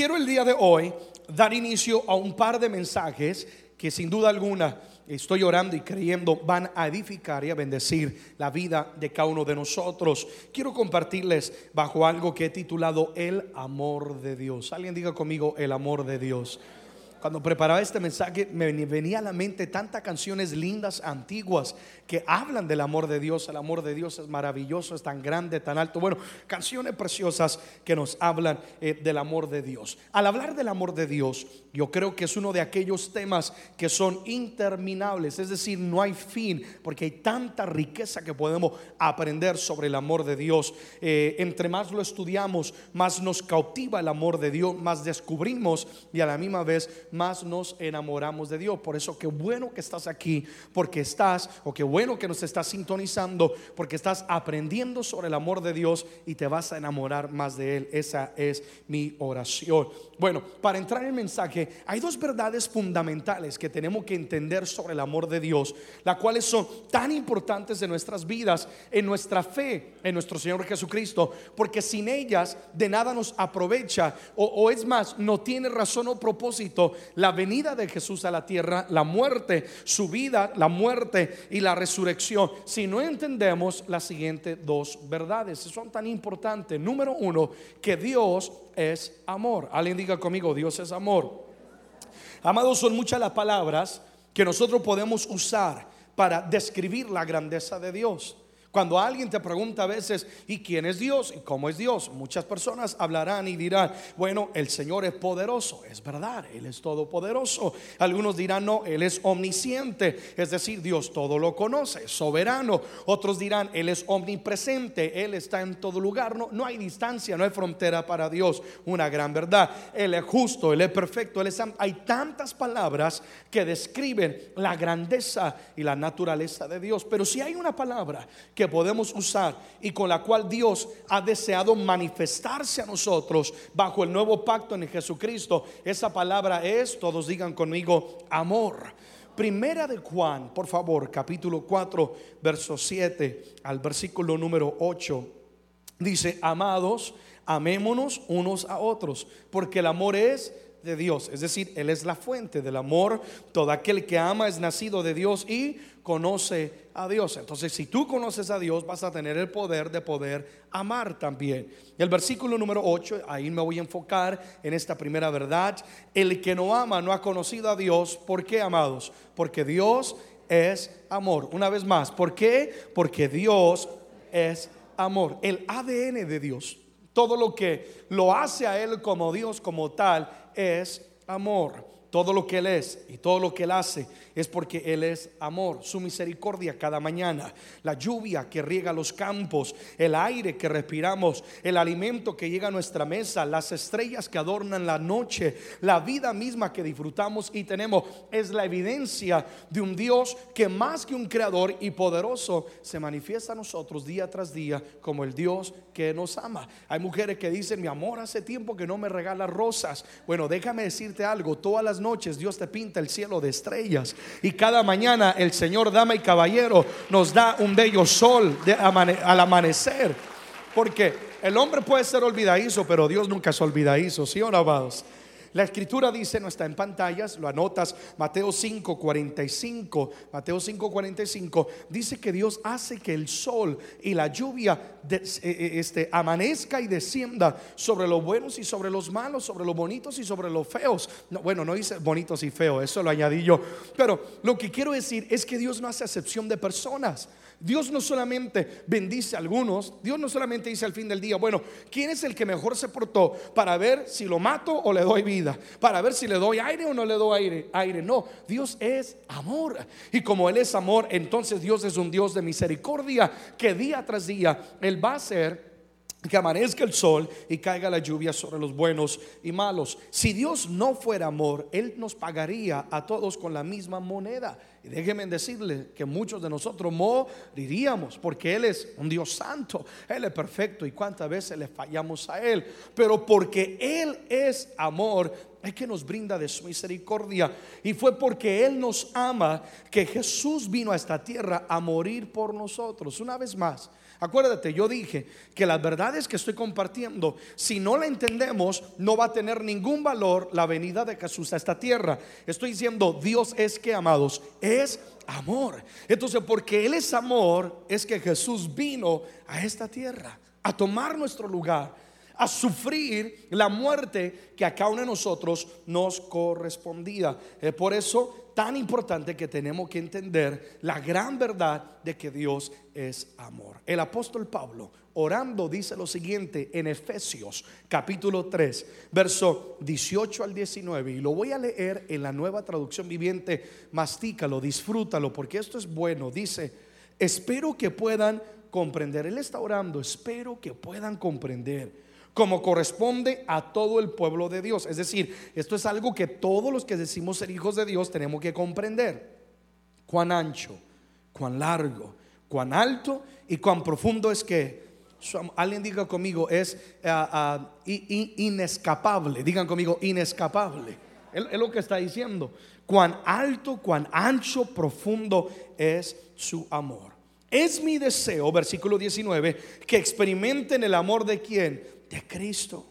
Quiero el día de hoy dar inicio a un par de mensajes que sin duda alguna estoy orando y creyendo van a edificar y a bendecir la vida de cada uno de nosotros. Quiero compartirles bajo algo que he titulado El amor de Dios. Alguien diga conmigo el amor de Dios. Cuando preparaba este mensaje me venía a la mente tantas canciones lindas, antiguas, que hablan del amor de Dios. El amor de Dios es maravilloso, es tan grande, tan alto. Bueno, canciones preciosas que nos hablan eh, del amor de Dios. Al hablar del amor de Dios, yo creo que es uno de aquellos temas que son interminables, es decir, no hay fin, porque hay tanta riqueza que podemos aprender sobre el amor de Dios. Eh, entre más lo estudiamos, más nos cautiva el amor de Dios, más descubrimos y a la misma vez más nos enamoramos de Dios. Por eso qué bueno que estás aquí, porque estás, o qué bueno que nos estás sintonizando, porque estás aprendiendo sobre el amor de Dios y te vas a enamorar más de Él. Esa es mi oración. Bueno, para entrar en el mensaje, hay dos verdades fundamentales que tenemos que entender sobre el amor de Dios, las cuales son tan importantes en nuestras vidas, en nuestra fe en nuestro Señor Jesucristo, porque sin ellas de nada nos aprovecha, o, o es más, no tiene razón o propósito la venida de Jesús a la tierra, la muerte, su vida, la muerte y la resurrección, si no entendemos las siguientes dos verdades, son tan importantes. Número uno, que Dios es amor. Alguien diga conmigo, Dios es amor. Amados, son muchas las palabras que nosotros podemos usar para describir la grandeza de Dios. Cuando alguien te pregunta a veces, ¿y quién es Dios? ¿Y cómo es Dios? Muchas personas hablarán y dirán, bueno, el Señor es poderoso. Es verdad, Él es todopoderoso. Algunos dirán, no, Él es omnisciente. Es decir, Dios todo lo conoce, soberano. Otros dirán, Él es omnipresente. Él está en todo lugar. No, no hay distancia, no hay frontera para Dios. Una gran verdad. Él es justo, Él es perfecto. Él es, hay tantas palabras que describen la grandeza y la naturaleza de Dios. Pero si hay una palabra que podemos usar y con la cual Dios ha deseado manifestarse a nosotros bajo el nuevo pacto en Jesucristo, esa palabra es, todos digan conmigo, amor. Primera de Juan, por favor, capítulo 4, verso 7 al versículo número 8. Dice, amados, amémonos unos a otros, porque el amor es de Dios, es decir, Él es la fuente del amor. Todo aquel que ama es nacido de Dios y conoce a Dios. Entonces, si tú conoces a Dios, vas a tener el poder de poder amar también. El versículo número 8, ahí me voy a enfocar en esta primera verdad. El que no ama no ha conocido a Dios. ¿Por qué, amados? Porque Dios es amor. Una vez más, ¿por qué? Porque Dios es amor. El ADN de Dios, todo lo que lo hace a Él como Dios, como tal, es amor. Todo lo que Él es y todo lo que Él hace es porque Él es amor. Su misericordia cada mañana, la lluvia que riega los campos, el aire que respiramos, el alimento que llega a nuestra mesa, las estrellas que adornan la noche, la vida misma que disfrutamos y tenemos, es la evidencia de un Dios que más que un creador y poderoso se manifiesta a nosotros día tras día como el Dios que nos ama. Hay mujeres que dicen, mi amor, hace tiempo que no me regala rosas. Bueno, déjame decirte algo, todas las noches Dios te pinta el cielo de estrellas y cada mañana el Señor, dama y caballero, nos da un bello sol al amanecer. Porque el hombre puede ser olvidadizo, pero Dios nunca es olvidadizo, ¿sí o? La escritura dice, no está en pantallas, lo anotas, Mateo 5, 45, Mateo 5, 45, dice que Dios hace que el sol y la lluvia eh, eh, este, amanezca y descienda sobre los buenos y sobre los malos, sobre los bonitos y sobre los feos. No, bueno, no dice bonitos y feos, eso lo añadí yo, pero lo que quiero decir es que Dios no hace acepción de personas. Dios no solamente bendice a algunos, Dios no solamente dice al fin del día, bueno, ¿quién es el que mejor se portó para ver si lo mato o le doy vida? Para ver si le doy aire o no le doy aire. aire. No, Dios es amor. Y como Él es amor, entonces Dios es un Dios de misericordia que día tras día Él va a hacer que amanezca el sol y caiga la lluvia sobre los buenos y malos. Si Dios no fuera amor, Él nos pagaría a todos con la misma moneda. Y déjenme decirle que muchos de nosotros moriríamos porque Él es un Dios santo, Él es perfecto y cuántas veces le fallamos a Él. Pero porque Él es amor, es que nos brinda de su misericordia. Y fue porque Él nos ama que Jesús vino a esta tierra a morir por nosotros. Una vez más, Acuérdate, yo dije que las verdades que estoy compartiendo, si no la entendemos, no va a tener ningún valor la venida de Jesús a esta tierra. Estoy diciendo, Dios es que, amados, es amor. Entonces, porque Él es amor, es que Jesús vino a esta tierra a tomar nuestro lugar a sufrir la muerte que a cada uno de nosotros nos correspondía. Es por eso tan importante que tenemos que entender la gran verdad de que Dios es amor. El apóstol Pablo, orando, dice lo siguiente en Efesios capítulo 3, verso 18 al 19, y lo voy a leer en la nueva traducción viviente, mastícalo, disfrútalo, porque esto es bueno. Dice, espero que puedan comprender. Él está orando, espero que puedan comprender como corresponde a todo el pueblo de Dios. Es decir, esto es algo que todos los que decimos ser hijos de Dios tenemos que comprender. Cuán ancho, cuán largo, cuán alto y cuán profundo es que alguien diga conmigo, es ah, ah, inescapable. Digan conmigo, inescapable. Es lo que está diciendo. Cuán alto, cuán ancho, profundo es su amor. Es mi deseo, versículo 19, que experimenten el amor de quien? De Cristo.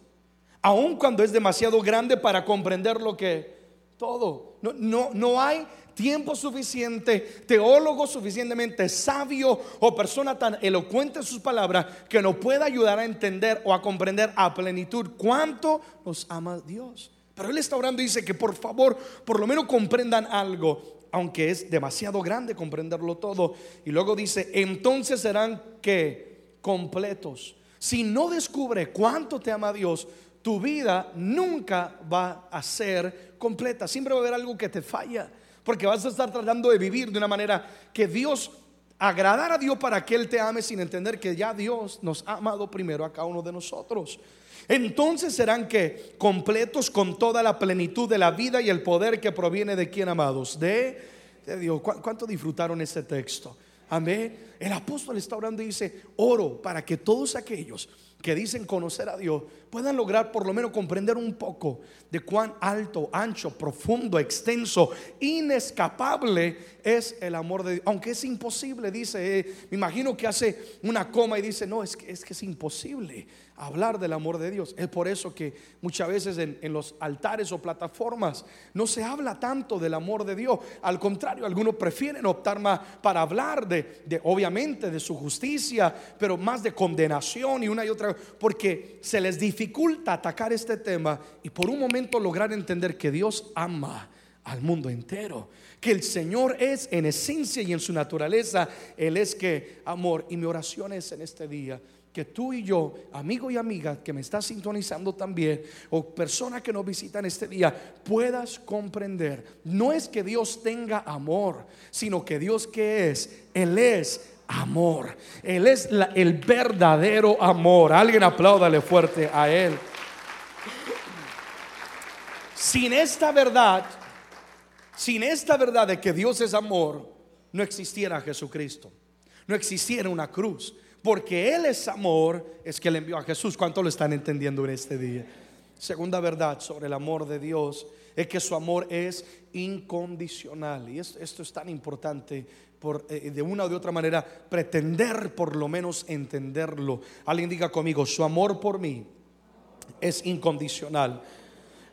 Aun cuando es demasiado grande para comprender lo que todo. No, no, no hay tiempo suficiente, teólogo suficientemente sabio o persona tan elocuente en sus palabras que nos pueda ayudar a entender o a comprender a plenitud cuánto nos ama Dios. Pero Él está orando y dice que por favor, por lo menos comprendan algo, aunque es demasiado grande comprenderlo todo. Y luego dice, entonces serán que completos si no descubre cuánto te ama Dios, tu vida nunca va a ser completa. Siempre va a haber algo que te falla. Porque vas a estar tratando de vivir de una manera que Dios, agradar a Dios para que Él te ame sin entender que ya Dios nos ha amado primero a cada uno de nosotros. Entonces serán que completos con toda la plenitud de la vida y el poder que proviene de quien amados, de, de Dios. ¿Cuánto disfrutaron ese texto? Amén. El apóstol está orando y dice, oro para que todos aquellos que dicen conocer a Dios puedan lograr por lo menos comprender un poco de cuán alto, ancho, profundo, extenso, inescapable es el amor de Dios. Aunque es imposible, dice, eh, me imagino que hace una coma y dice, no, es que es, que es imposible hablar del amor de Dios. Es por eso que muchas veces en, los altares o plataformas no se habla tanto del amor de Dios. Al contrario, algunos prefieren optar más para hablar de, de, obviamente, de su justicia, pero más de condenación y una y otra, porque se les dificulta atacar este tema y por un momento lograr entender que Dios ama al mundo entero. Que el Señor es en esencia y en su naturaleza, Él es que amor. Y mi oración es en este día que tú y yo, amigo y amiga que me estás sintonizando también, o persona que nos visitan este día, puedas comprender. No es que Dios tenga amor, sino que Dios que es, Él es amor. Él es el verdadero amor. Alguien apláudale fuerte a Él. Sin esta verdad, sin esta verdad de que Dios es amor, no existiera Jesucristo. No existiera una cruz porque Él es amor, es que le envió a Jesús. ¿Cuánto lo están entendiendo en este día? Segunda verdad sobre el amor de Dios es que su amor es incondicional. Y esto, es tan importante por, eh, de una u de otra manera pretender por lo menos entenderlo. Alguien diga conmigo, su amor por mí es incondicional.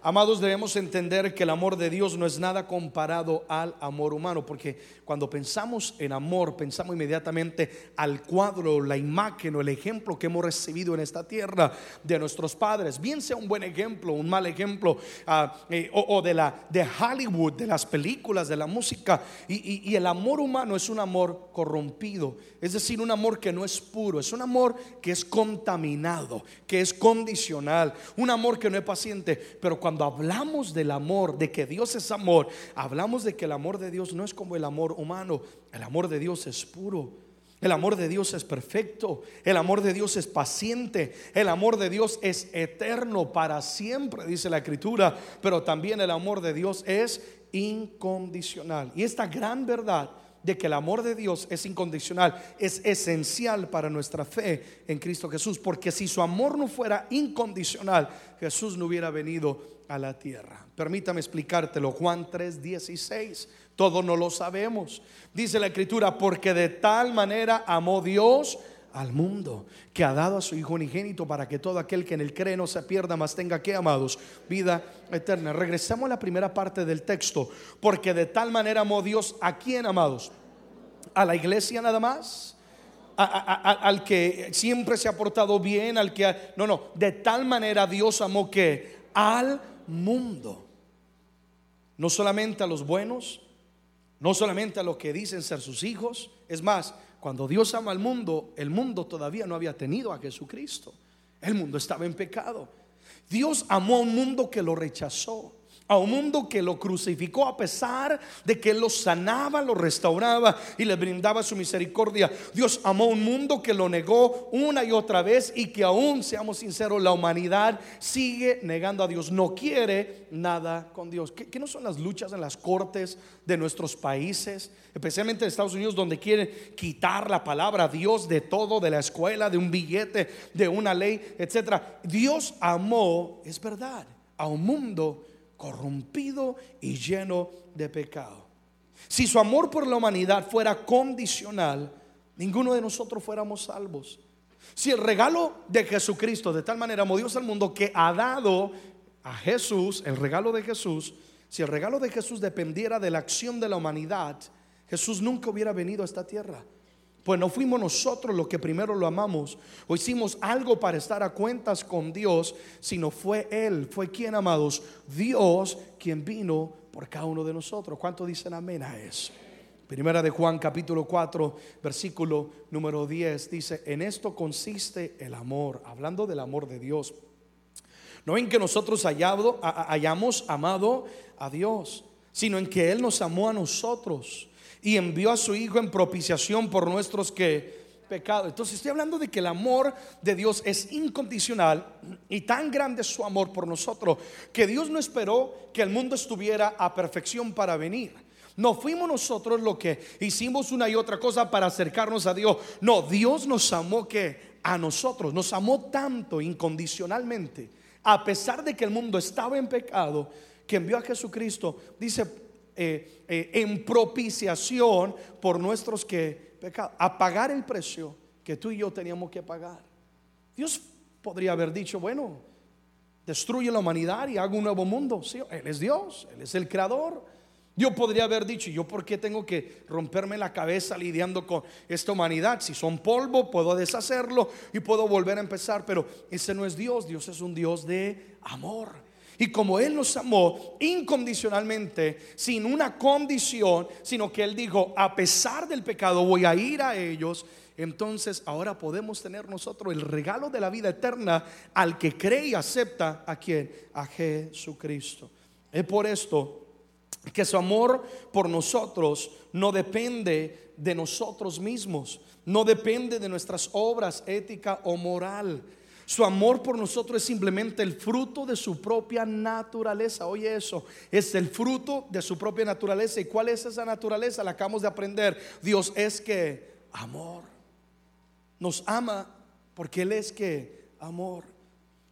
Amados, debemos entender que el amor de Dios no es nada comparado al amor humano, porque cuando pensamos en amor, pensamos inmediatamente al cuadro, la imagen o el ejemplo que hemos recibido en esta tierra de nuestros padres, bien sea un buen ejemplo, un mal ejemplo, ah, eh, o, de, la, de Hollywood, de las películas, de la música. Y, y el amor humano es un amor corrompido, es decir, un amor que no es puro, es un amor que es contaminado, que es condicional, un amor que no es paciente, pero cuando cuando hablamos del amor, de que Dios es amor, hablamos de que el amor de Dios no es como el amor humano, el amor de Dios es puro. El amor de Dios es perfecto, el amor de Dios es paciente, el amor de Dios es eterno para siempre, dice la escritura, pero también el amor de Dios es incondicional. Y esta gran verdad de que el amor de Dios es incondicional es esencial para nuestra fe en Cristo Jesús, porque si su amor no fuera incondicional, Jesús no hubiera venido a la tierra. Permítame explicártelo, Juan 3:16. Todos no lo sabemos. Dice la escritura, porque de tal manera amó Dios al mundo, que ha dado a su Hijo unigénito para que todo aquel que en él cree no se pierda, mas tenga que, amados, vida eterna. Regresamos a la primera parte del texto, porque de tal manera amó Dios a quién, amados, a la iglesia nada más. Al que siempre se ha portado bien, al que... no, no, de tal manera Dios amó que al mundo. No solamente a los buenos, no solamente a los que dicen ser sus hijos. Es más, cuando Dios ama al mundo, el mundo todavía no había tenido a Jesucristo. El mundo estaba en pecado. Dios amó a un mundo que lo rechazó a un mundo que lo crucificó a pesar de que lo sanaba, lo restauraba y le brindaba su misericordia. Dios amó a un mundo que lo negó una y otra vez y que aún, seamos sinceros, la humanidad sigue negando a Dios. No quiere nada con Dios. ¿Qué, no son las luchas en las cortes de nuestros países? Especialmente en Estados Unidos donde quieren quitar la palabra Dios de todo, de la escuela, de un billete, de una ley, etcétera. Dios amó, es verdad, a un mundo corrompido y lleno de pecado. Si su amor por la humanidad fuera condicional, ninguno de nosotros fuéramos salvos. Si el regalo de Jesucristo de tal manera amó Dios al mundo que ha dado a Jesús, el regalo de Jesús, si el regalo de Jesús dependiera de la acción de la humanidad, Jesús nunca hubiera venido a esta tierra. Pues no fuimos nosotros los que primero lo amamos o hicimos algo para estar a cuentas con Dios, sino fue Él, fue quien amados, Dios quien vino por cada uno de nosotros. ¿Cuánto dicen amén a eso? Primera de Juan capítulo 4 versículo número 10 dice, en esto consiste el amor, hablando del amor de Dios. No en que nosotros hayamos amado a Dios, sino en que Él nos amó a nosotros y envió a su Hijo en propiciación por nuestros que pecados. Entonces estoy hablando de que el amor de Dios es incondicional y tan grande es su amor por nosotros que Dios no esperó que el mundo estuviera a perfección para venir. No fuimos nosotros lo que hicimos una y otra cosa para acercarnos a Dios. No, Dios nos amó que a nosotros, nos amó tanto incondicionalmente, a pesar de que el mundo estaba en pecado, que envió a Jesucristo. Dice eh, eh, en propiciación por nuestros que pecados, a pagar el precio que tú y yo teníamos que pagar. Dios podría haber dicho, bueno, destruye la humanidad y hago un nuevo mundo. Sí, Él es Dios, Él es el creador. Yo podría haber dicho, ¿yo por qué tengo que romperme la cabeza lidiando con esta humanidad? Si son polvo, puedo deshacerlo y puedo volver a empezar, pero ese no es Dios, Dios es un Dios de amor. Y como Él nos amó incondicionalmente, sin una condición, sino que Él dijo, a pesar del pecado voy a ir a ellos, entonces ahora podemos tener nosotros el regalo de la vida eterna al que cree y acepta a quien, a Jesucristo. Es por esto que su amor por nosotros no depende de nosotros mismos, no depende de nuestras obras ética o moral su amor por nosotros es simplemente el fruto de su propia naturaleza. Oye eso, es el fruto de su propia naturaleza. ¿Y cuál es esa naturaleza? La acabamos de aprender. Dios es que amor. Nos ama porque Él es que amor.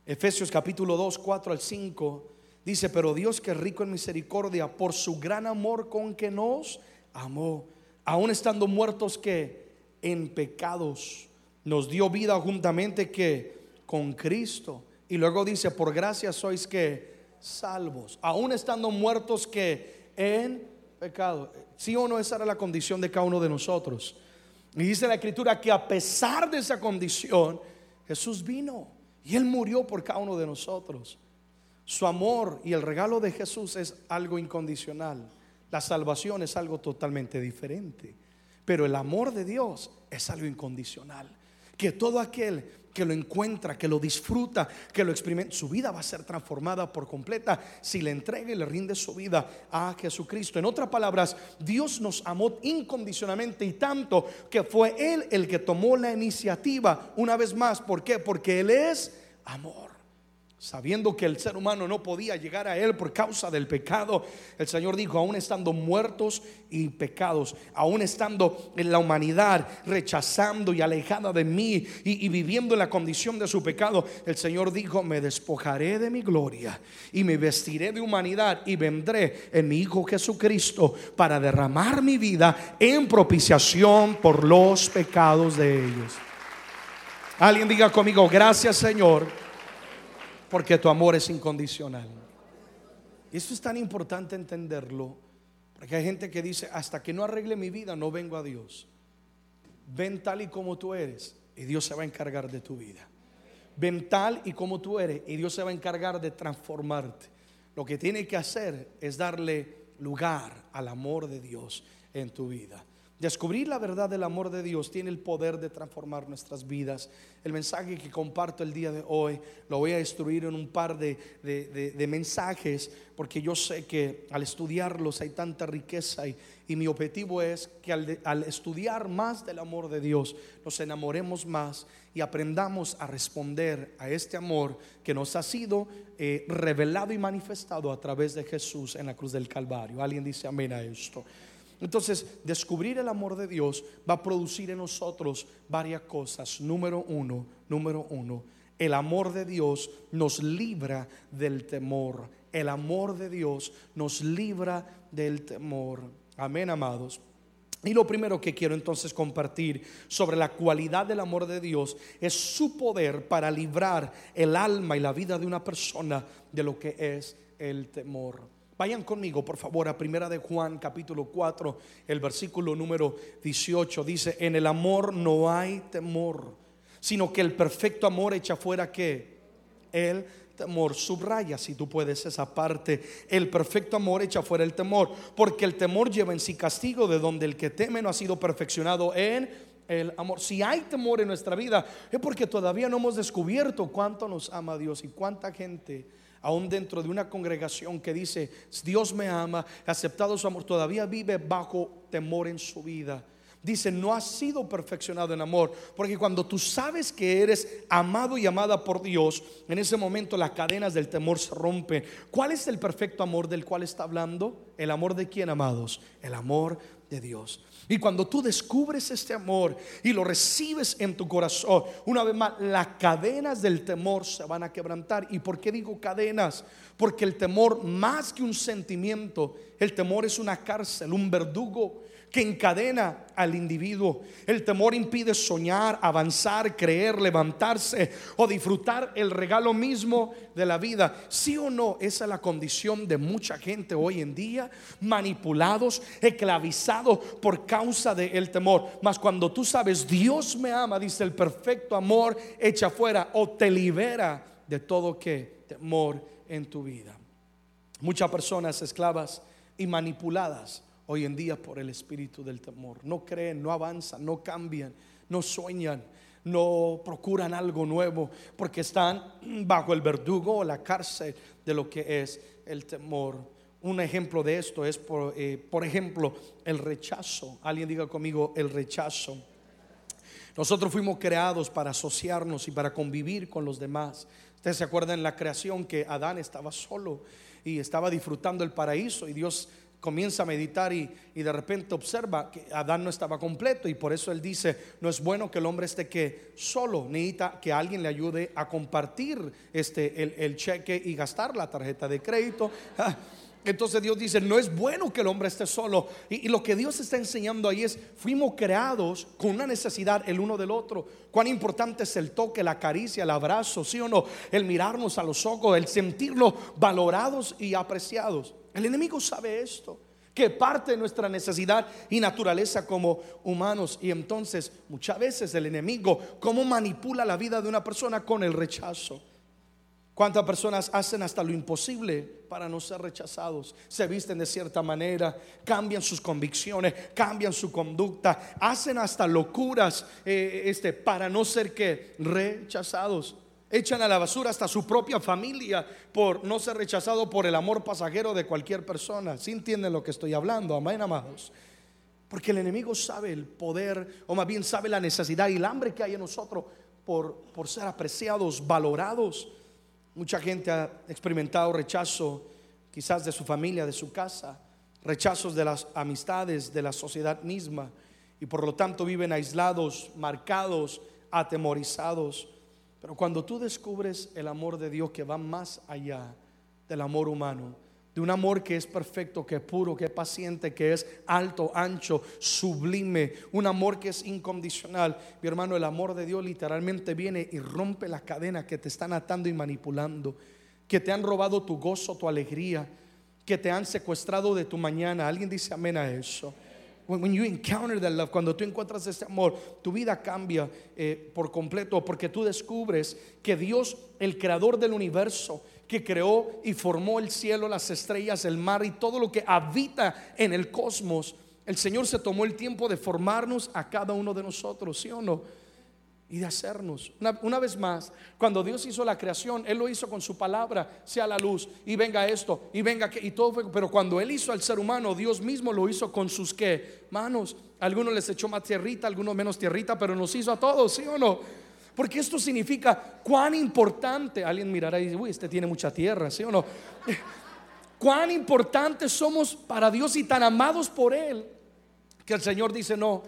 Efesios capítulo 2, 4 al 5 dice, pero Dios que rico en misericordia por su gran amor con que nos amó, aun estando muertos que en pecados, nos dio vida juntamente que con Cristo. Y luego dice, por gracia sois que salvos, aún estando muertos que en pecado. Sí o no, esa era la condición de cada uno de nosotros. Y dice la escritura que a pesar de esa condición, Jesús vino y Él murió por cada uno de nosotros. Su amor y el regalo de Jesús es algo incondicional. La salvación es algo totalmente diferente. Pero el amor de Dios es algo incondicional. Que todo aquel que lo encuentra, que lo disfruta, que lo experimenta, su vida va a ser transformada por completa si le entrega y le rinde su vida a Jesucristo. En otras palabras, Dios nos amó incondicionalmente y tanto que fue Él el que tomó la iniciativa una vez más. ¿Por qué? Porque Él es amor sabiendo que el ser humano no podía llegar a Él por causa del pecado, el Señor dijo, aún estando muertos y pecados, aún estando en la humanidad rechazando y alejada de mí y, viviendo en la condición de su pecado, el Señor dijo, me despojaré de mi gloria y me vestiré de humanidad y vendré en mi Hijo Jesucristo para derramar mi vida en propiciación por los pecados de ellos. Alguien diga conmigo, gracias Señor porque tu amor es incondicional. Y esto es tan importante entenderlo, porque hay gente que dice, hasta que no arregle mi vida, no vengo a Dios. Ven tal y como tú eres y Dios se va a encargar de tu vida. Ven tal y como tú eres y Dios se va a encargar de transformarte. Lo que tiene que hacer es darle lugar al amor de Dios en tu vida. Descubrir la verdad del amor de Dios tiene el poder de transformar nuestras vidas. El mensaje que comparto el día de hoy lo voy a destruir en un par de, de, mensajes porque yo sé que al estudiarlos hay tanta riqueza y, y mi objetivo es que al, al, estudiar más del amor de Dios nos enamoremos más y aprendamos a responder a este amor que nos ha sido eh, revelado y manifestado a través de Jesús en la cruz del Calvario. Alguien dice amén a esto. Entonces, descubrir el amor de Dios va a producir en nosotros varias cosas. Número uno, número uno, el amor de Dios nos libra del temor. El amor de Dios nos libra del temor. Amén, amados. Y lo primero que quiero entonces compartir sobre la cualidad del amor de Dios es su poder para librar el alma y la vida de una persona de lo que es el temor. Vayan conmigo, por favor, a Primera de Juan, capítulo 4, el versículo número 18. Dice, en el amor no hay temor, sino que el perfecto amor echa fuera que el temor. Subraya, si tú puedes, esa parte. El perfecto amor echa fuera el temor, porque el temor lleva en sí castigo, de donde el que teme no ha sido perfeccionado en el amor. Si hay temor en nuestra vida, es porque todavía no hemos descubierto cuánto nos ama Dios y cuánta gente aún dentro de una congregación que dice, Dios me ama, aceptado su amor, todavía vive bajo temor en su vida. Dice, no has sido perfeccionado en amor, porque cuando tú sabes que eres amado y amada por Dios, en ese momento las cadenas del temor se rompen. ¿Cuál es el perfecto amor del cual está hablando? ¿El amor de quién, amados? El amor de Dios. Y cuando tú descubres este amor y lo recibes en tu corazón, una vez más, las cadenas del temor se van a quebrantar. ¿Y por qué digo cadenas? Porque el temor, más que un sentimiento, el temor es una cárcel, un verdugo que encadena al individuo. El temor impide soñar, avanzar, creer, levantarse o disfrutar el regalo mismo de la vida. Sí o no, esa es la condición de mucha gente hoy en día, manipulados, esclavizados por causa del temor. Mas cuando tú sabes, Dios me ama, dice el perfecto amor, echa fuera o te libera de todo que temor en tu vida. Muchas personas esclavas y manipuladas hoy en día por el espíritu del temor. No creen, no avanzan, no cambian, no sueñan, no procuran algo nuevo porque están bajo el verdugo o la cárcel de lo que es el temor. Un ejemplo de esto es, por, eh, por ejemplo, el rechazo. Alguien diga conmigo, el rechazo. Nosotros fuimos creados para asociarnos y para convivir con los demás. Ustedes se acuerdan en la creación que Adán estaba solo y estaba disfrutando el paraíso y Dios comienza a meditar y, de repente observa que Adán no estaba completo y por eso él dice, no es bueno que el hombre esté que solo, necesita que alguien le ayude a compartir este, el, cheque y gastar la tarjeta de crédito. Entonces Dios dice, no es bueno que el hombre esté solo. Y, y, lo que Dios está enseñando ahí es, fuimos creados con una necesidad el uno del otro. Cuán importante es el toque, la caricia, el abrazo, sí o no, el mirarnos a los ojos, el sentirnos valorados y apreciados. El enemigo sabe esto, que parte de nuestra necesidad y naturaleza como humanos. Y entonces muchas veces el enemigo, cómo manipula la vida de una persona con el rechazo. ¿Cuántas personas hacen hasta lo imposible para no ser rechazados? Se visten de cierta manera, cambian sus convicciones, cambian su conducta, hacen hasta locuras eh, este, para no ser que rechazados. Echan a la basura hasta su propia familia por no ser rechazado por el amor pasajero de cualquier persona. ¿Sí entienden lo que estoy hablando? Amén, amados. Porque el enemigo sabe el poder, o más bien sabe la necesidad y el hambre que hay en nosotros por, por ser apreciados, valorados. Mucha gente ha experimentado rechazo quizás de su familia, de su casa, rechazos de las amistades, de la sociedad misma, y por lo tanto viven aislados, marcados, atemorizados. Pero cuando tú descubres el amor de Dios que va más allá del amor humano, de un amor que es perfecto, que es puro, que es paciente, que es alto, ancho, sublime, un amor que es incondicional. Mi hermano, el amor de Dios literalmente viene y rompe las cadenas que te están atando y manipulando, que te han robado tu gozo, tu alegría, que te han secuestrado de tu mañana. Alguien dice amén a eso. When you encounter that love, cuando tú encuentras este amor, tu vida cambia eh, por completo porque tú descubres que Dios, el creador del universo, que creó y formó el cielo, las estrellas, el mar y todo lo que habita en el cosmos, el Señor se tomó el tiempo de formarnos a cada uno de nosotros, ¿sí o no? Y de hacernos. Una, vez más, cuando Dios hizo la creación, Él lo hizo con su palabra, sea la luz, y venga esto, y venga que, y todo fue. Pero cuando Él hizo al ser humano, Dios mismo lo hizo con sus qué manos. algunos les echó más tierrita, algunos menos tierrita, pero nos hizo a todos, ¿sí o no? Porque esto significa cuán importante, alguien mirará y dice, uy, este tiene mucha tierra, ¿sí o no? cuán importantes somos para Dios y tan amados por Él, que el Señor dice, no,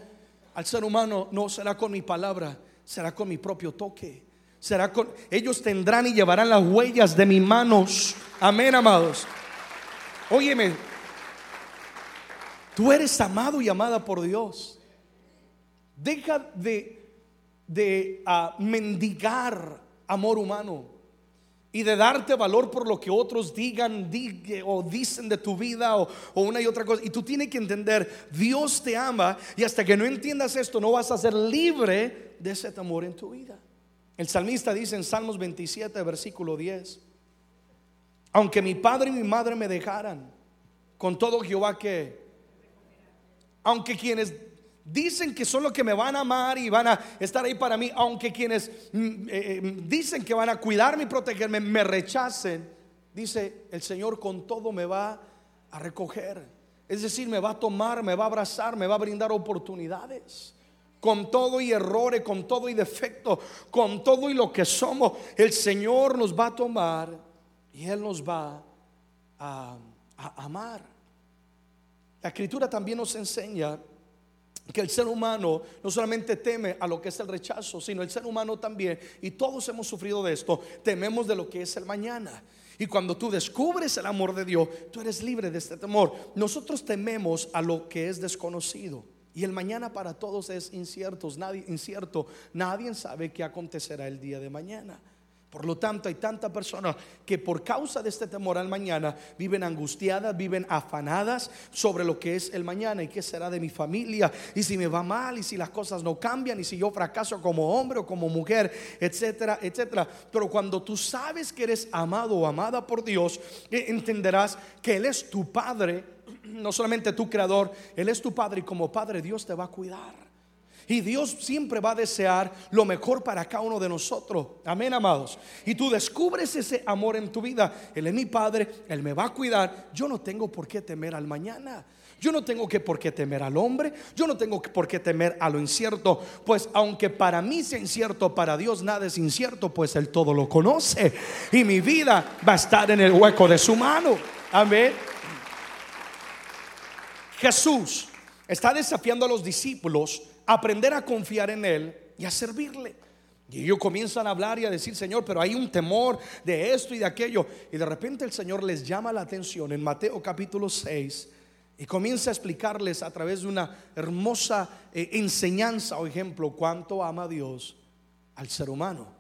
al ser humano no será con mi palabra, será con mi propio toque. Será con ellos tendrán y llevarán las huellas de mis manos. Amén, amados. Óyeme, tú eres amado y amada por Dios. Deja de de ah, mendigar amor humano y de darte valor por lo que otros digan o dicen de tu vida o, o, una y otra cosa. Y tú tienes que entender, Dios te ama y hasta que no entiendas esto no vas a ser libre de ese temor en tu vida. El salmista dice en Salmos 27, versículo 10, aunque mi padre y mi madre me dejaran, con todo Jehová que, aunque quienes dicen que son los que me van a amar y van a estar ahí para mí, aunque quienes mm, eh, eh, dicen que van a cuidarme y protegerme me rechacen, dice el Señor con todo me va a recoger. Es decir, me va a tomar, me va a abrazar, me va a brindar oportunidades. Con todo y errores, con todo y defecto, con todo y lo que somos, el Señor nos va a tomar y Él nos va a amar. La escritura también nos enseña que el ser humano no solamente teme a lo que es el rechazo, sino el ser humano también, y todos hemos sufrido de esto, tememos de lo que es el mañana. Y cuando tú descubres el amor de Dios, tú eres libre de este temor. Nosotros tememos a lo que es desconocido. Y el mañana para todos es incierto, nadie, incierto. Nadie sabe qué acontecerá el día de mañana. Por lo tanto, hay tantas personas que por causa de este temor al mañana viven angustiadas, viven afanadas sobre lo que es el mañana y qué será de mi familia y si me va mal y si las cosas no cambian y si yo fracaso como hombre o como mujer, etcétera, etcétera. Pero cuando tú sabes que eres amado o amada por Dios, eh, entenderás que Él es tu Padre, no solamente tu creador, Él es tu Padre y como Padre Dios te va a cuidar. Y Dios siempre va a desear lo mejor para cada uno de nosotros. Amén, amados. Y tú descubres ese amor en tu vida. Él es mi Padre, Él me va a cuidar. Yo no tengo por qué temer al mañana. Yo no tengo que por qué temer al hombre, yo no tengo por qué temer a lo incierto, pues aunque para mí sea incierto, para Dios nada es incierto, pues Él todo lo conoce y mi vida va a estar en el hueco de su mano. Amén. Jesús está desafiando a los discípulos aprender a confiar en Él y a servirle. Y ellos comienzan a hablar y a decir, Señor, pero hay un temor de esto y de aquello. Y de repente el Señor les llama la atención en Mateo capítulo 6 y comienza a explicarles a través de una hermosa eh, enseñanza o ejemplo cuánto ama Dios al ser humano.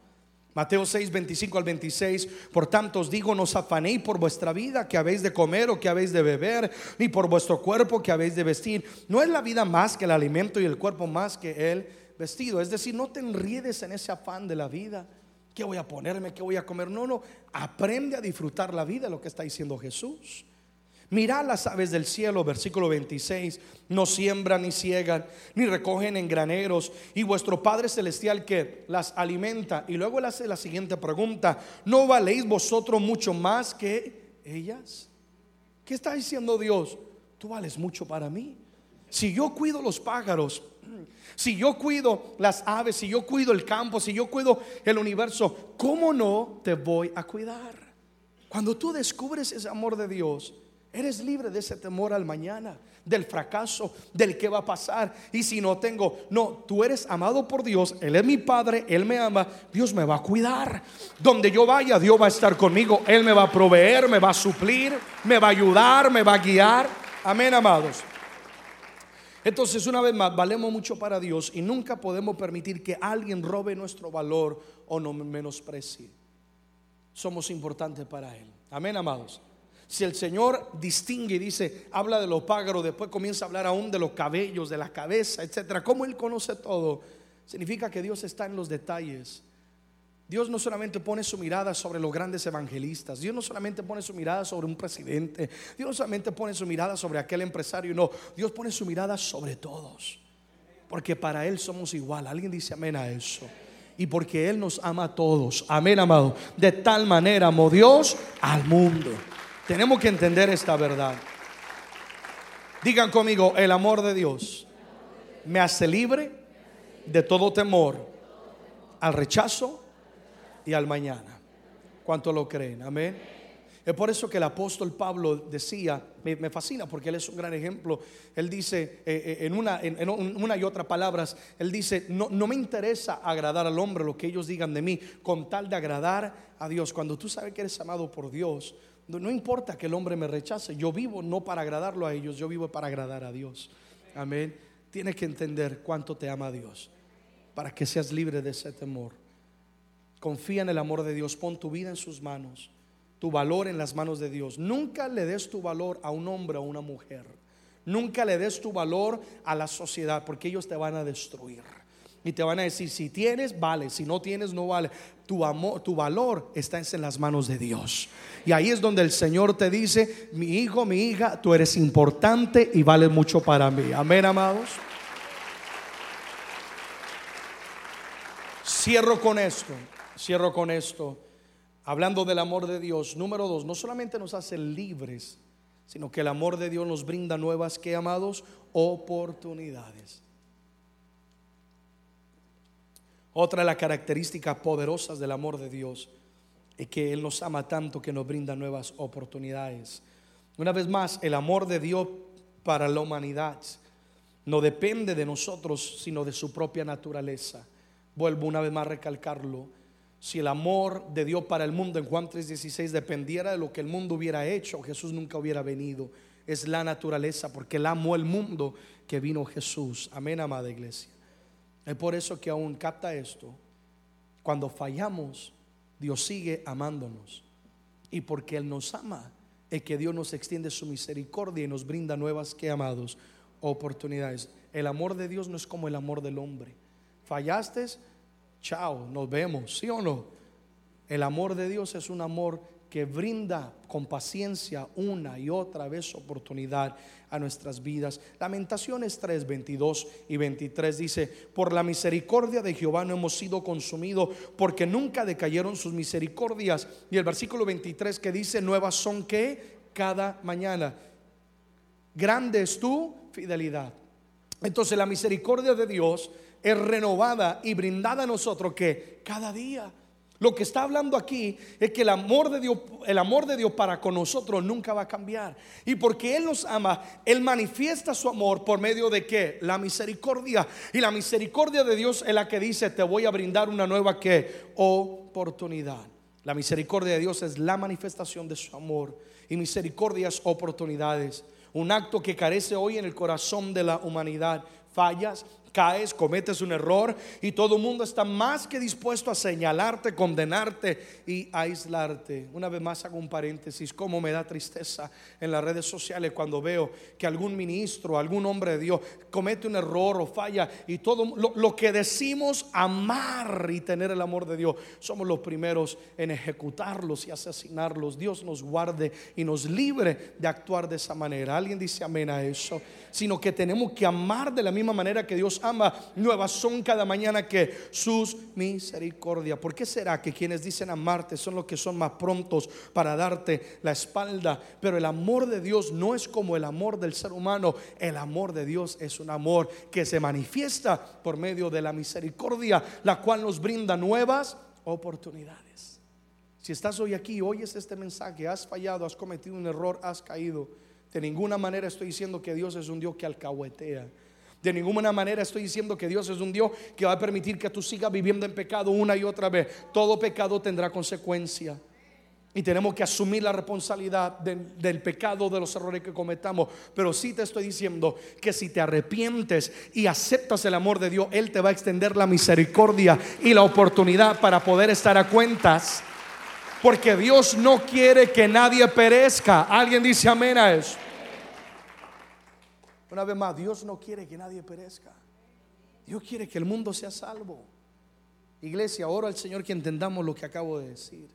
Mateo 6, 25 al 26. Por tanto os digo, no os afanéis por vuestra vida, que habéis de comer o que habéis de beber, ni por vuestro cuerpo que habéis de vestir. No es la vida más que el alimento y el cuerpo más que el vestido. Es decir, no te enriedes en ese afán de la vida. ¿Qué voy a ponerme? ¿Qué voy a comer? No, no. Aprende a disfrutar la vida, lo que está diciendo Jesús. Mirad las aves del cielo, versículo 26, no siembran ni ciegan, ni recogen en graneros, y vuestro Padre Celestial que las alimenta. Y luego él hace la siguiente pregunta, ¿no valéis vosotros mucho más que ellas? ¿Qué está diciendo Dios? Tú vales mucho para mí. Si yo cuido los pájaros, si yo cuido las aves, si yo cuido el campo, si yo cuido el universo, ¿cómo no te voy a cuidar? Cuando tú descubres ese amor de Dios, Eres libre de ese temor al mañana, del fracaso, del que va a pasar. Y si no tengo, no, tú eres amado por Dios, Él es mi Padre, Él me ama, Dios me va a cuidar. Donde yo vaya, Dios va a estar conmigo, Él me va a proveer, me va a suplir, me va a ayudar, me va a guiar. Amén, amados. Entonces, una vez más, valemos mucho para Dios y nunca podemos permitir que alguien robe nuestro valor o nos menosprecie. Somos importantes para Él. Amén, amados. Si el Señor distingue y dice, habla de los pájaros, después comienza a hablar aún de los cabellos, de la cabeza, etcétera, como Él conoce todo, significa que Dios está en los detalles. Dios no solamente pone su mirada sobre los grandes evangelistas, Dios no solamente pone su mirada sobre un presidente, Dios no solamente pone su mirada sobre aquel empresario, no, Dios pone su mirada sobre todos, porque para Él somos igual. Alguien dice amén a eso. Y porque Él nos ama a todos, amén amado. De tal manera amó Dios al mundo. Tenemos que entender esta verdad. Digan conmigo, el amor de Dios me hace libre de todo temor al rechazo y al mañana. ¿Cuánto lo creen? Amén. Es por eso que el apóstol Pablo decía, me, fascina porque él es un gran ejemplo. Él dice eh, eh, en, una, en, una y otra palabras, él dice, no, no me interesa agradar al hombre lo que ellos digan de mí, con tal de agradar a Dios. Cuando tú sabes que eres amado por Dios, no, importa que el hombre me rechace, yo vivo no para agradarlo a ellos, yo vivo para agradar a Dios. Amén. Tienes que entender cuánto te ama Dios para que seas libre de ese temor. Confía en el amor de Dios, pon tu vida en sus manos, tu valor en las manos de Dios. Nunca le des tu valor a un hombre o a una mujer. Nunca le des tu valor a la sociedad porque ellos te van a destruir. Y te van a decir, si tienes, vale, si no tienes, no vale. Tu amor, tu valor está en las manos de Dios. Y ahí es donde el Señor te dice, mi hijo, mi hija, tú eres importante y vale mucho para mí. Amén, amados. Cierro con esto, cierro con esto. Hablando del amor de Dios, número dos, no solamente nos hace libres, sino que el amor de Dios nos brinda nuevas, que amados, oportunidades. Otra de las características poderosas del amor de Dios es que Él nos ama tanto que nos brinda nuevas oportunidades. Una vez más, el amor de Dios para la humanidad no depende de nosotros, sino de su propia naturaleza. Vuelvo una vez más a recalcarlo. Si el amor de Dios para el mundo en Juan 3:16 dependiera de lo que el mundo hubiera hecho, Jesús nunca hubiera venido. Es la naturaleza, porque Él amó el mundo que vino Jesús. Amén, amada iglesia. Es por eso que aún capta esto. Cuando fallamos, Dios sigue amándonos. Y porque Él nos ama, es que Dios nos extiende su misericordia y nos brinda nuevas que amados oportunidades. El amor de Dios no es como el amor del hombre. Fallaste, chao, nos vemos, ¿sí o no? El amor de Dios es un amor que brinda con paciencia una y otra vez oportunidad a nuestras vidas. Lamentaciones 3, 22 y 23 dice, por la misericordia de Jehová no hemos sido consumidos, porque nunca decayeron sus misericordias. Y el versículo 23 que dice, nuevas son que cada mañana. Grande es tu fidelidad. Entonces la misericordia de Dios es renovada y brindada a nosotros que cada día. Lo que está hablando aquí es que el amor de Dios, el amor de Dios para con nosotros nunca va a cambiar. Y porque Él nos ama, Él manifiesta su amor por medio de qué? La misericordia. Y la misericordia de Dios es la que dice, te voy a brindar una nueva que oportunidad. La misericordia de Dios es la manifestación de su amor. Y misericordias, oportunidades. Un acto que carece hoy en el corazón de la humanidad. Fallas, caes, cometes un error y todo el mundo está más que dispuesto a señalarte, condenarte y aislarte. Una vez más hago un paréntesis, cómo me da tristeza en las redes sociales cuando veo que algún ministro, algún hombre de Dios comete un error o falla y todo lo, lo que decimos amar y tener el amor de Dios, somos los primeros en ejecutarlos y asesinarlos. Dios nos guarde y nos libre de actuar de esa manera. ¿Alguien dice amén a eso? Sino que tenemos que amar de la misma manera que Dios ama. Nuevas son cada mañana que sus misericordia. ¿Por qué será que quienes dicen amarte son los que son más prontos para darte la espalda? Pero el amor de Dios no es como el amor del ser humano. El amor de Dios es un amor que se manifiesta por medio de la misericordia, la cual nos brinda nuevas oportunidades. Si estás hoy aquí, oyes este mensaje, has fallado, has cometido un error, has caído. De ninguna manera estoy diciendo que Dios es un Dios que alcahuetea. De ninguna manera estoy diciendo que Dios es un Dios que va a permitir que tú sigas viviendo en pecado una y otra vez. Todo pecado tendrá consecuencia. Y tenemos que asumir la responsabilidad del, pecado, de los errores que cometamos. Pero sí te estoy diciendo que si te arrepientes y aceptas el amor de Dios, Él te va a extender la misericordia y la oportunidad para poder estar a cuentas. Porque Dios no quiere que nadie perezca. Alguien dice amén a eso. Una vez más, Dios no quiere que nadie perezca. Dios quiere que el mundo sea salvo. Iglesia, oro al Señor que entendamos lo que acabo de decir.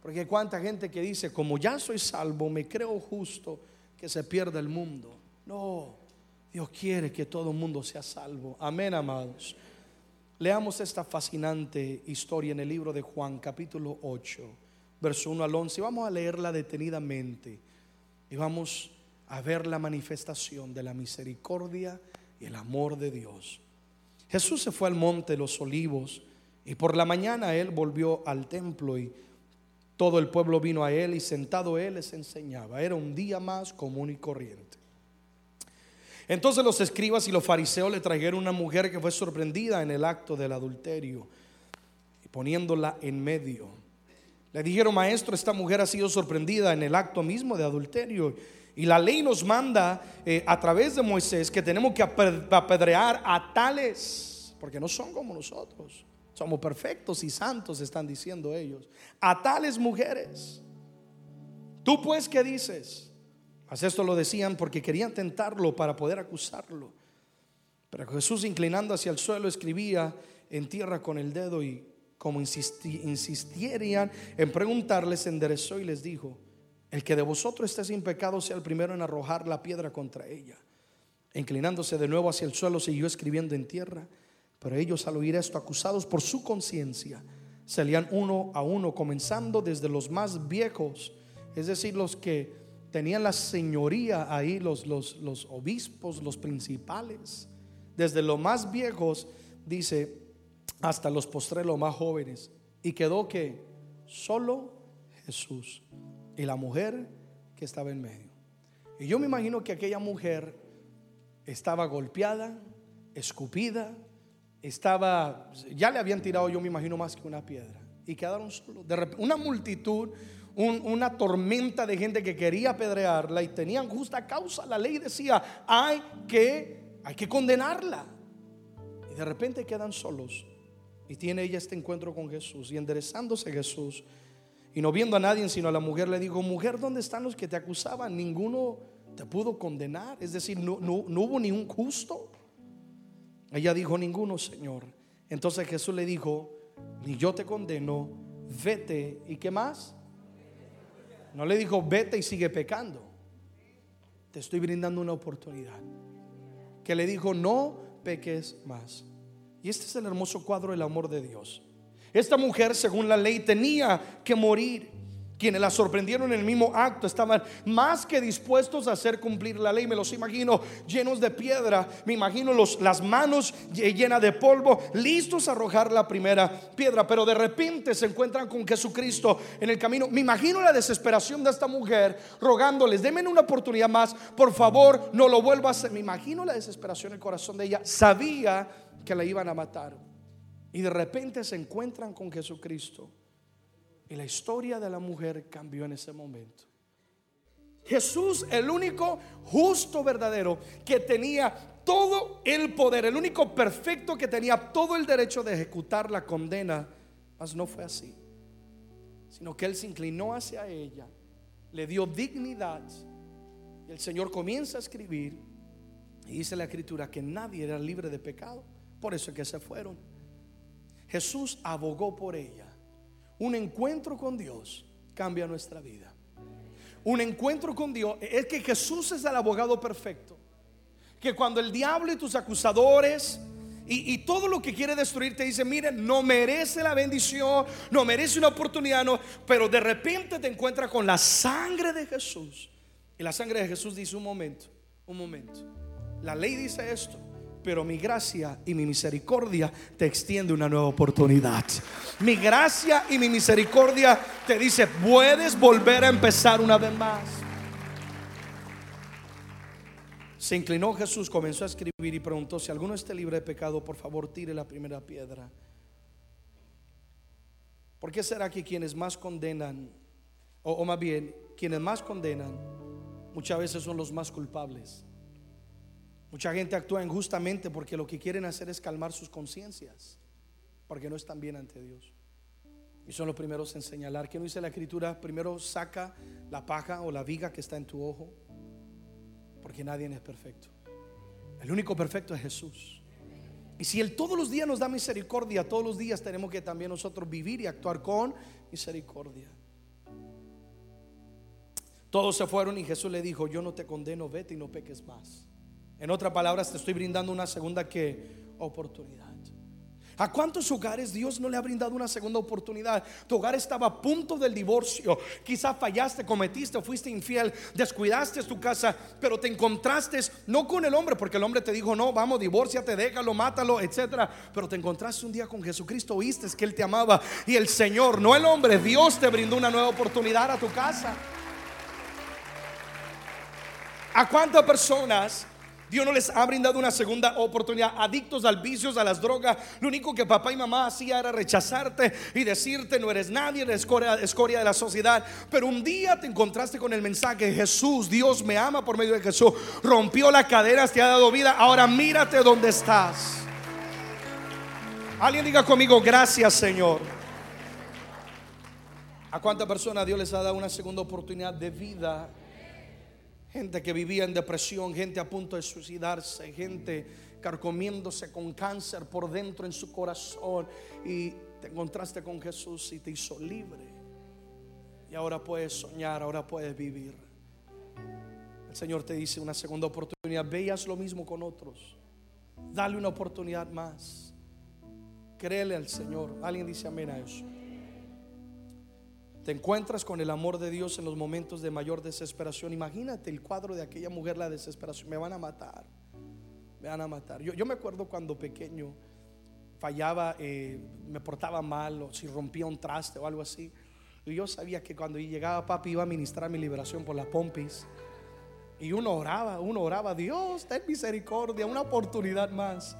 Porque cuánta gente que dice, como ya soy salvo, me creo justo que se pierda el mundo. No, Dios quiere que todo el mundo sea salvo. Amén, amados. Leamos esta fascinante historia en el libro de Juan, capítulo 8, verso 1 al 11. Vamos a leerla detenidamente y vamos a ver la manifestación de la misericordia y el amor de Dios. Jesús se fue al monte de los olivos y por la mañana él volvió al templo y todo el pueblo vino a él y sentado él les enseñaba. Era un día más común y corriente. Entonces los escribas y los fariseos le trajeron una mujer que fue sorprendida en el acto del adulterio y poniéndola en medio. Le dijeron, maestro, esta mujer ha sido sorprendida en el acto mismo de adulterio. Y la ley nos manda eh, a través de Moisés que tenemos que apedrear a tales, porque no son como nosotros. Somos perfectos y santos, están diciendo ellos. A tales mujeres. Tú pues, ¿qué dices? Mas esto lo decían porque querían tentarlo para poder acusarlo. Pero Jesús inclinando hacia el suelo escribía en tierra con el dedo y como insistirían en preguntarles, enderezó y les dijo, el que de vosotros esté sin pecado sea el primero en arrojar la piedra contra ella. Inclinándose de nuevo hacia el suelo, siguió escribiendo en tierra. Pero ellos al oír esto, acusados por su conciencia, salían uno a uno, comenzando desde los más viejos, es decir, los que tenían la señoría ahí, los, los, los obispos, los principales, desde los más viejos, dice, hasta los postreros más jóvenes. Y quedó que solo Jesús y la mujer que estaba en medio. Y yo me imagino que aquella mujer estaba golpeada, escupida, estaba, ya le habían tirado yo me imagino más que una piedra. Y quedaron solos. De una multitud, una tormenta de gente que quería apedrearla y tenían justa causa. La ley decía, hay que, hay que condenarla. Y de repente quedan solos. Y tiene ella este encuentro con Jesús. Y enderezándose Jesús, y no viendo a nadie, sino a la mujer, le dijo, mujer, ¿dónde están los que te acusaban? Ninguno te pudo condenar. Es decir, no, no, no hubo ni un justo. Ella dijo, ninguno, Señor. Entonces Jesús le dijo, ni yo te condeno, vete. ¿Y qué más? No le dijo, vete y sigue pecando. Te estoy brindando una oportunidad. Que le dijo, no peques más. Y este es el hermoso cuadro del amor de Dios. Esta mujer, según la ley, tenía que morir quienes la sorprendieron en el mismo acto estaban más que dispuestos a hacer cumplir la ley. Me los imagino llenos de piedra, me imagino los, las manos llenas de polvo, listos a arrojar la primera piedra, pero de repente se encuentran con Jesucristo en el camino. Me imagino la desesperación de esta mujer rogándoles, denme una oportunidad más, por favor, no lo vuelva a hacer. Me imagino la desesperación en el corazón de ella. Sabía que la iban a matar. Y de repente se encuentran con Jesucristo. Y la historia de la mujer cambió en ese momento. Jesús, el único justo verdadero que tenía todo el poder, el único perfecto que tenía todo el derecho de ejecutar la condena, mas no fue así, sino que Él se inclinó hacia ella, le dio dignidad y el Señor comienza a escribir y dice la escritura que nadie era libre de pecado, por eso es que se fueron. Jesús abogó por ella. Un encuentro con Dios cambia nuestra vida. Un encuentro con Dios es que Jesús es el abogado perfecto. Que cuando el diablo y tus acusadores y, todo lo que quiere destruir te dice, miren, no merece la bendición, no merece una oportunidad, no, pero de repente te encuentras con la sangre de Jesús. Y la sangre de Jesús dice, un momento, un momento. La ley dice esto, pero mi gracia y mi misericordia te extiende una nueva oportunidad. Mi gracia y mi misericordia te dice, puedes volver a empezar una vez más. Se inclinó Jesús, comenzó a escribir y preguntó, si alguno esté libre de pecado, por favor tire la primera piedra. ¿Por qué será que quienes más condenan, o, o más bien, quienes más condenan, muchas veces son los más culpables? Mucha gente actúa injustamente porque lo que quieren hacer es calmar sus conciencias, porque no están bien ante Dios. Y son los primeros en señalar. que no dice la escritura? Primero saca la paja o la viga que está en tu ojo, porque nadie es perfecto. El único perfecto es Jesús. Y si Él todos los días nos da misericordia, todos los días tenemos que también nosotros vivir y actuar con misericordia. Todos se fueron y Jesús le dijo, yo no te condeno, vete y no peques más. En otras palabras, te estoy brindando una segunda que oportunidad. ¿A cuántos hogares Dios no le ha brindado una segunda oportunidad? Tu hogar estaba a punto del divorcio. Quizás fallaste, cometiste, fuiste infiel, descuidaste tu casa, pero te encontraste no con el hombre, porque el hombre te dijo, no, vamos, divórciate, déjalo, mátalo, etcétera. Pero te encontraste un día con Jesucristo, oíste que Él te amaba y el Señor, no el hombre, Dios te brindó una nueva oportunidad a tu casa. ¿A cuántas personas Dios no les ha brindado una segunda oportunidad. Adictos al vicios, a las drogas. Lo único que papá y mamá hacía era rechazarte y decirte no eres nadie, eres escoria, escoria de la sociedad. Pero un día te encontraste con el mensaje, Jesús, Dios me ama por medio de Jesús. Rompió la cadera, te ha dado vida. Ahora mírate donde estás. Alguien diga conmigo, gracias Señor. ¿A cuánta persona Dios les ha dado una segunda oportunidad de vida? Gente que vivía en depresión, gente a punto de suicidarse, gente carcomiéndose con cáncer por dentro en su corazón y te encontraste con Jesús y te hizo libre. Y ahora puedes soñar, ahora puedes vivir. El Señor te dice una segunda oportunidad, veas lo mismo con otros. Dale una oportunidad más. Créele al Señor. Alguien dice amén a eso. Te encuentras con el amor de Dios en los momentos de mayor desesperación. Imagínate el cuadro de aquella mujer, la desesperación. Me van a matar. Me van a matar. Yo, me acuerdo cuando pequeño fallaba, eh, me portaba mal o si rompía un traste o algo así. Y yo sabía que cuando llegaba papi iba a ministrar mi liberación por la pompis. Y uno oraba, uno oraba, Dios, ten misericordia, una oportunidad más.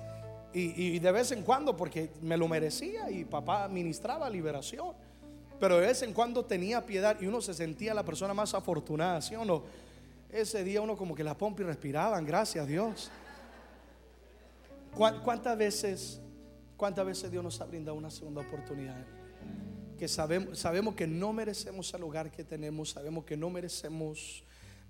Y, y de vez en cuando, porque me lo merecía y papá ministraba liberación. Pero de vez en cuando tenía piedad y uno se sentía la persona más afortunada, ¿sí o no? Ese día uno como que las pompis respiraban, gracias a Dios. ¿Cuántas veces, cuántas veces Dios nos ha brindado una segunda oportunidad? Que sabemos, sabemos que no merecemos el lugar que tenemos, sabemos que no merecemos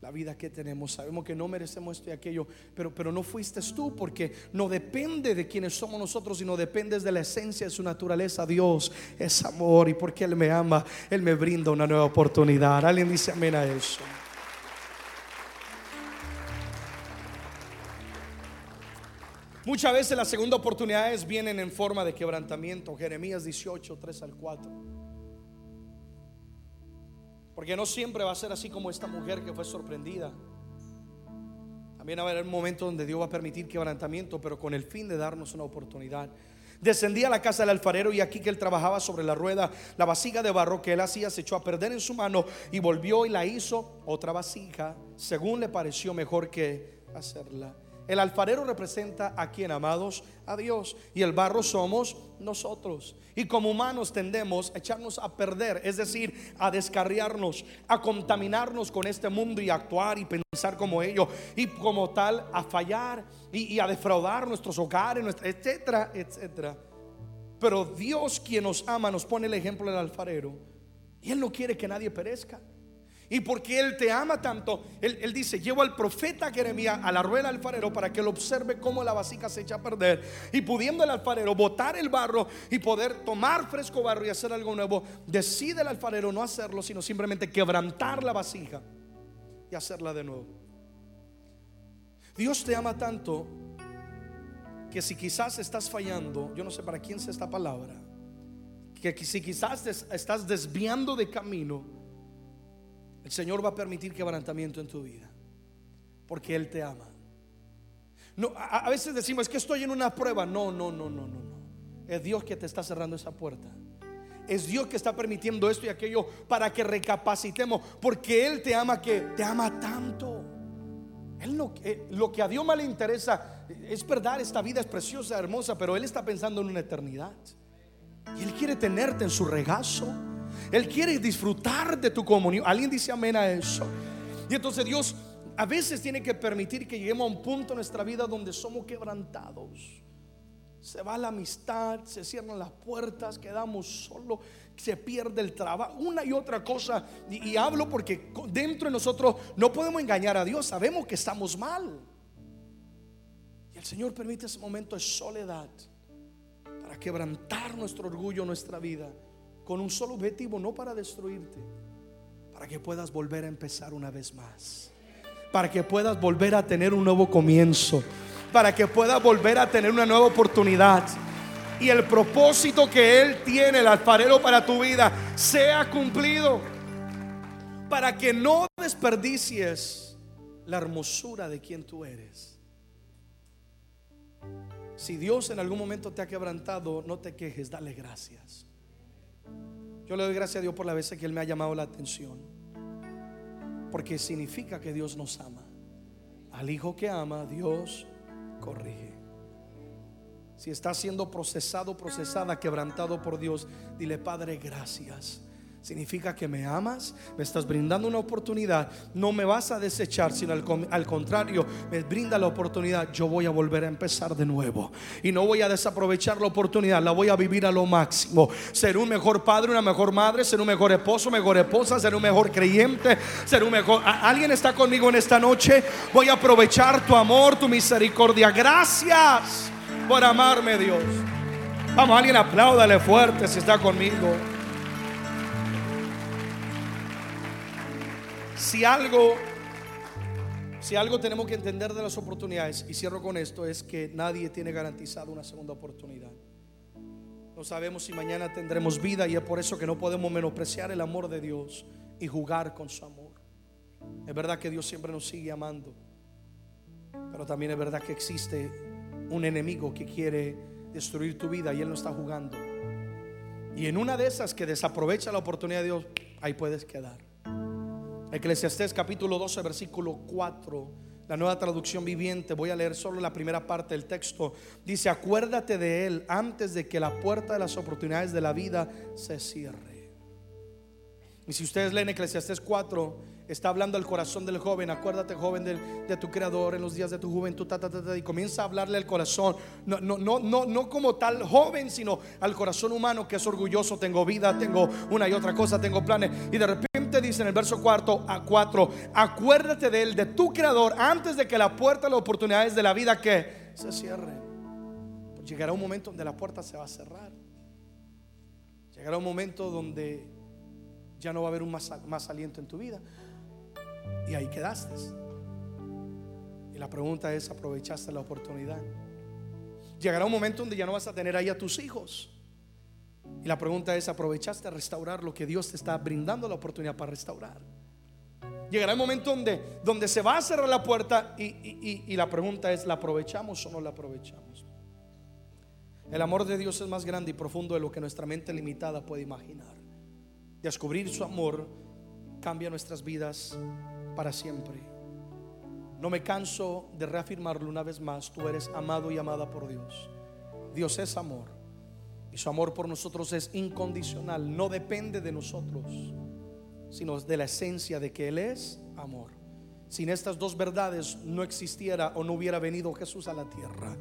la vida que tenemos. Sabemos que no merecemos esto y aquello, pero, pero no fuiste tú porque no depende de quienes somos nosotros, sino depende de la esencia de su naturaleza. Dios es amor y porque Él me ama, Él me brinda una nueva oportunidad. Alguien dice amén a eso. Muchas veces las segundas oportunidades vienen en forma de quebrantamiento. Jeremías 18, 3 al 4. Porque no siempre va a ser así como esta mujer que fue sorprendida. También haber un momento donde Dios va a permitir quebrantamiento, pero con el fin de darnos una oportunidad. Descendía a la casa del alfarero y aquí que él trabajaba sobre la rueda, la vasija de barro que él hacía se echó a perder en su mano y volvió y la hizo otra vasija, según le pareció mejor que hacerla. El alfarero representa a quien, amados, a Dios. Y el barro somos nosotros. Y como humanos tendemos a echarnos a perder, es decir, a descarriarnos, a contaminarnos con este mundo y actuar y pensar como ellos. Y como tal, a fallar y, y a defraudar nuestros hogares, nuestra- etcétera, etcétera. Pero Dios, quien nos ama, nos pone el ejemplo del alfarero. Y Él no quiere que nadie perezca. Y porque Él te ama tanto, Él, dice, llevo al profeta Jeremías a la rueda del alfarero para que él observe cómo la vasija se echa a perder. Y pudiendo el alfarero botar el barro y poder tomar fresco barro y hacer algo nuevo, decide el alfarero no hacerlo, sino simplemente quebrantar la vasija y hacerla de nuevo. Dios te ama tanto que si quizás estás fallando, yo no sé para quién es esta palabra, que si quizás estás desviando de camino, el Señor va a permitir quebrantamiento en tu vida, porque Él te ama. No, a, veces decimos, es que estoy en una prueba. No, no, no, no, no, no. Es Dios que te está cerrando esa puerta. Es Dios que está permitiendo esto y aquello para que recapacitemos, porque Él te ama que te ama tanto. Él eh, lo que a Dios más le interesa es verdad, esta vida es preciosa, hermosa, pero Él está pensando en una eternidad. Y Él quiere tenerte en su regazo. Él quiere disfrutar de tu comunión. ¿Alguien dice amén a eso? Y entonces Dios a veces tiene que permitir que lleguemos a un punto en nuestra vida donde somos quebrantados. Se va la amistad, se cierran las puertas, quedamos solos, se pierde el trabajo, una y otra cosa. Y, hablo porque dentro de nosotros no podemos engañar a Dios, sabemos que estamos mal. Y el Señor permite ese momento de soledad para quebrantar nuestro orgullo, nuestra vida, con un solo objetivo, no para destruirte, para que puedas volver a empezar una vez más, para que puedas volver a tener un nuevo comienzo, para que puedas volver a tener una nueva oportunidad. Y el propósito que Él tiene, el alfarero para tu vida, sea cumplido, para que no desperdicies la hermosura de quien tú eres. Si Dios en algún momento te ha quebrantado, no te quejes, dale gracias. Yo le doy gracias a Dios por la vez que Él me ha llamado la atención. Porque significa que Dios nos ama. Al hijo que ama, Dios corrige. Si está siendo procesado, procesada, quebrantado por Dios, dile, Padre, gracias. Significa que me amas, me estás brindando una oportunidad. No me vas a desechar, sino al, con- al contrario, me brinda la oportunidad. Yo voy a volver a empezar de nuevo. Y no voy a desaprovechar la oportunidad, la voy a vivir a lo máximo. Ser un mejor padre, una mejor madre, ser un mejor esposo, mejor esposa, ser un mejor creyente, ser un mejor... ¿A- ¿Alguien está conmigo en esta noche? Voy a aprovechar tu amor, tu misericordia. Gracias por amarme, Dios. Vamos, alguien apláudale fuerte si está conmigo. Si algo, si algo tenemos que entender de las oportunidades, y cierro con esto, es que nadie tiene garantizado una segunda oportunidad. No sabemos si mañana tendremos vida y es por eso que no podemos menospreciar el amor de Dios y jugar con su amor. Es verdad que Dios siempre nos sigue amando, pero también es verdad que existe un enemigo que quiere destruir tu vida y él no está jugando. Y en una de esas que desaprovecha la oportunidad de Dios, ahí puedes quedar. Eclesiastés capítulo 12, versículo 4, la nueva traducción viviente, voy a leer solo la primera parte del texto. Dice, acuérdate de él antes de que la puerta de las oportunidades de la vida se cierre. Y si ustedes leen Eclesiastés 4, está hablando al corazón del joven. Acuérdate, joven, de, tu creador en los días de tu juventud. ta, ta, ta, y comienza a hablarle al corazón. No, no, no, no, no como tal joven, sino al corazón humano que es orgulloso. Tengo vida, tengo una y otra cosa, tengo planes. Y de repente dice en el verso cuarto a 4: Acuérdate de él, de tu creador, antes de que la puerta de las oportunidades de la vida que se cierre. Llegará un momento donde la puerta se va a cerrar. Llegará un momento donde ya no va a haber un más, más aliento en tu vida. Y ahí quedaste. Y la pregunta es, ¿aprovechaste la oportunidad? Llegará un momento donde ya no vas a tener ahí a tus hijos. Y la pregunta es, ¿aprovechaste a restaurar lo que Dios te está brindando la oportunidad para restaurar? Llegará un momento donde, donde se va a cerrar la puerta y, y- y- y la pregunta es, ¿la aprovechamos o no la aprovechamos? El amor de Dios es más grande y profundo de lo que nuestra mente limitada puede imaginar. Descubrir su amor cambia nuestras vidas para siempre. No me canso de reafirmarlo una vez más. Tú eres amado y amada por Dios. Dios es amor. Y su amor por nosotros es incondicional. No depende de nosotros, sino de la esencia de que Él es amor. Sin estas dos verdades no existiera o no hubiera venido Jesús a la tierra.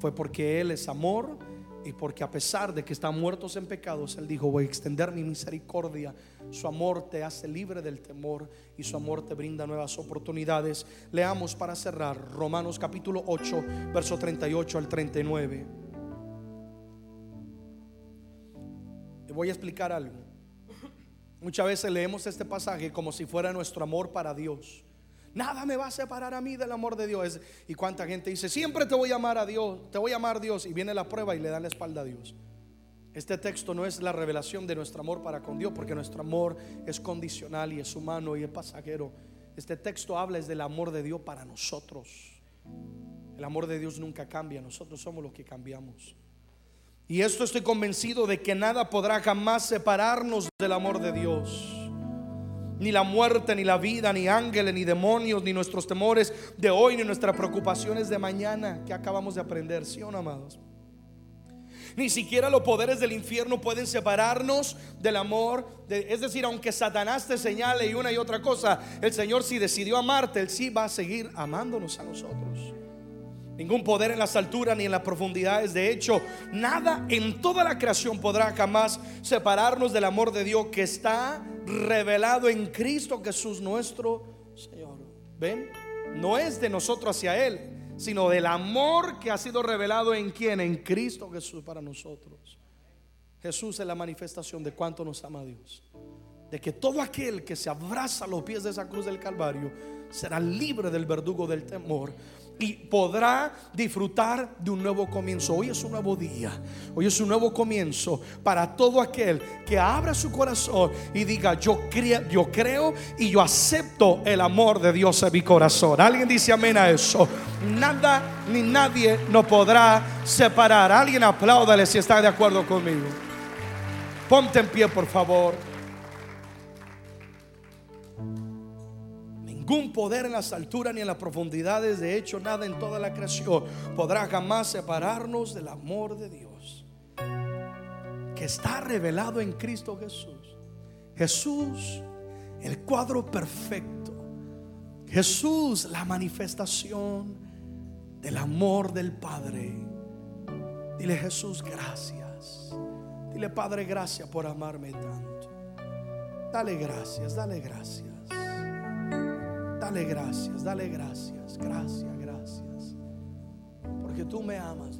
Fue porque Él es amor y porque a pesar de que están muertos en pecados, Él dijo, voy a extender mi misericordia. Su amor te hace libre del temor y su amor te brinda nuevas oportunidades. Leamos para cerrar Romanos capítulo 8, verso 38 al 39. Y voy a explicar algo. Muchas veces leemos este pasaje como si fuera nuestro amor para Dios. Nada me va a separar a mí del amor de Dios. Y cuánta gente dice, siempre te voy a amar a Dios, te voy a amar a Dios. Y viene la prueba y le dan la espalda a Dios. Este texto no es la revelación de nuestro amor para con Dios, porque nuestro amor es condicional y es humano y es pasajero. Este texto habla es del amor de Dios para nosotros. El amor de Dios nunca cambia, nosotros somos los que cambiamos. Y esto estoy convencido de que nada podrá jamás separarnos del amor de Dios. Ni la muerte, ni la vida, ni ángeles, ni demonios, ni nuestros temores de hoy, ni nuestras preocupaciones de mañana que acabamos de aprender, ¿sí o no, amados? Ni siquiera los poderes del infierno pueden separarnos del amor. es decir, aunque Satanás te señale y una y otra cosa, el Señor si decidió amarte, Él sí va a seguir amándonos a nosotros. Ningún poder en las alturas ni en las profundidades. De hecho, nada en toda la creación podrá jamás separarnos del amor de Dios que está revelado en Cristo Jesús nuestro Señor. ¿Ven? No es de nosotros hacia Él, sino del amor que ha sido revelado en quien, en Cristo Jesús para nosotros. Jesús es la manifestación de cuánto nos ama Dios. De que todo aquel que se abraza a los pies de esa cruz del Calvario será libre del verdugo del temor y podrá disfrutar de un nuevo comienzo. Hoy es un nuevo día, hoy es un nuevo comienzo para todo aquel que abra su corazón y diga, yo creo, yo creo y yo acepto el amor de Dios en mi corazón. Alguien dice amén a eso. Nada ni nadie nos podrá separar. Alguien apláudale si está de acuerdo conmigo. Ponte en pie, por favor. Ningún poder en las alturas ni en las profundidades, de hecho nada en toda la creación, podrá jamás separarnos del amor de Dios, que está revelado en Cristo Jesús. Jesús, el cuadro perfecto. Jesús, la manifestación del amor del Padre. Dile Jesús, gracias. Dile Padre, gracias por amarme tanto. Dale gracias, dale gracias. Dale gracias, dale gracias, gracias, gracias. Porque tú me amas.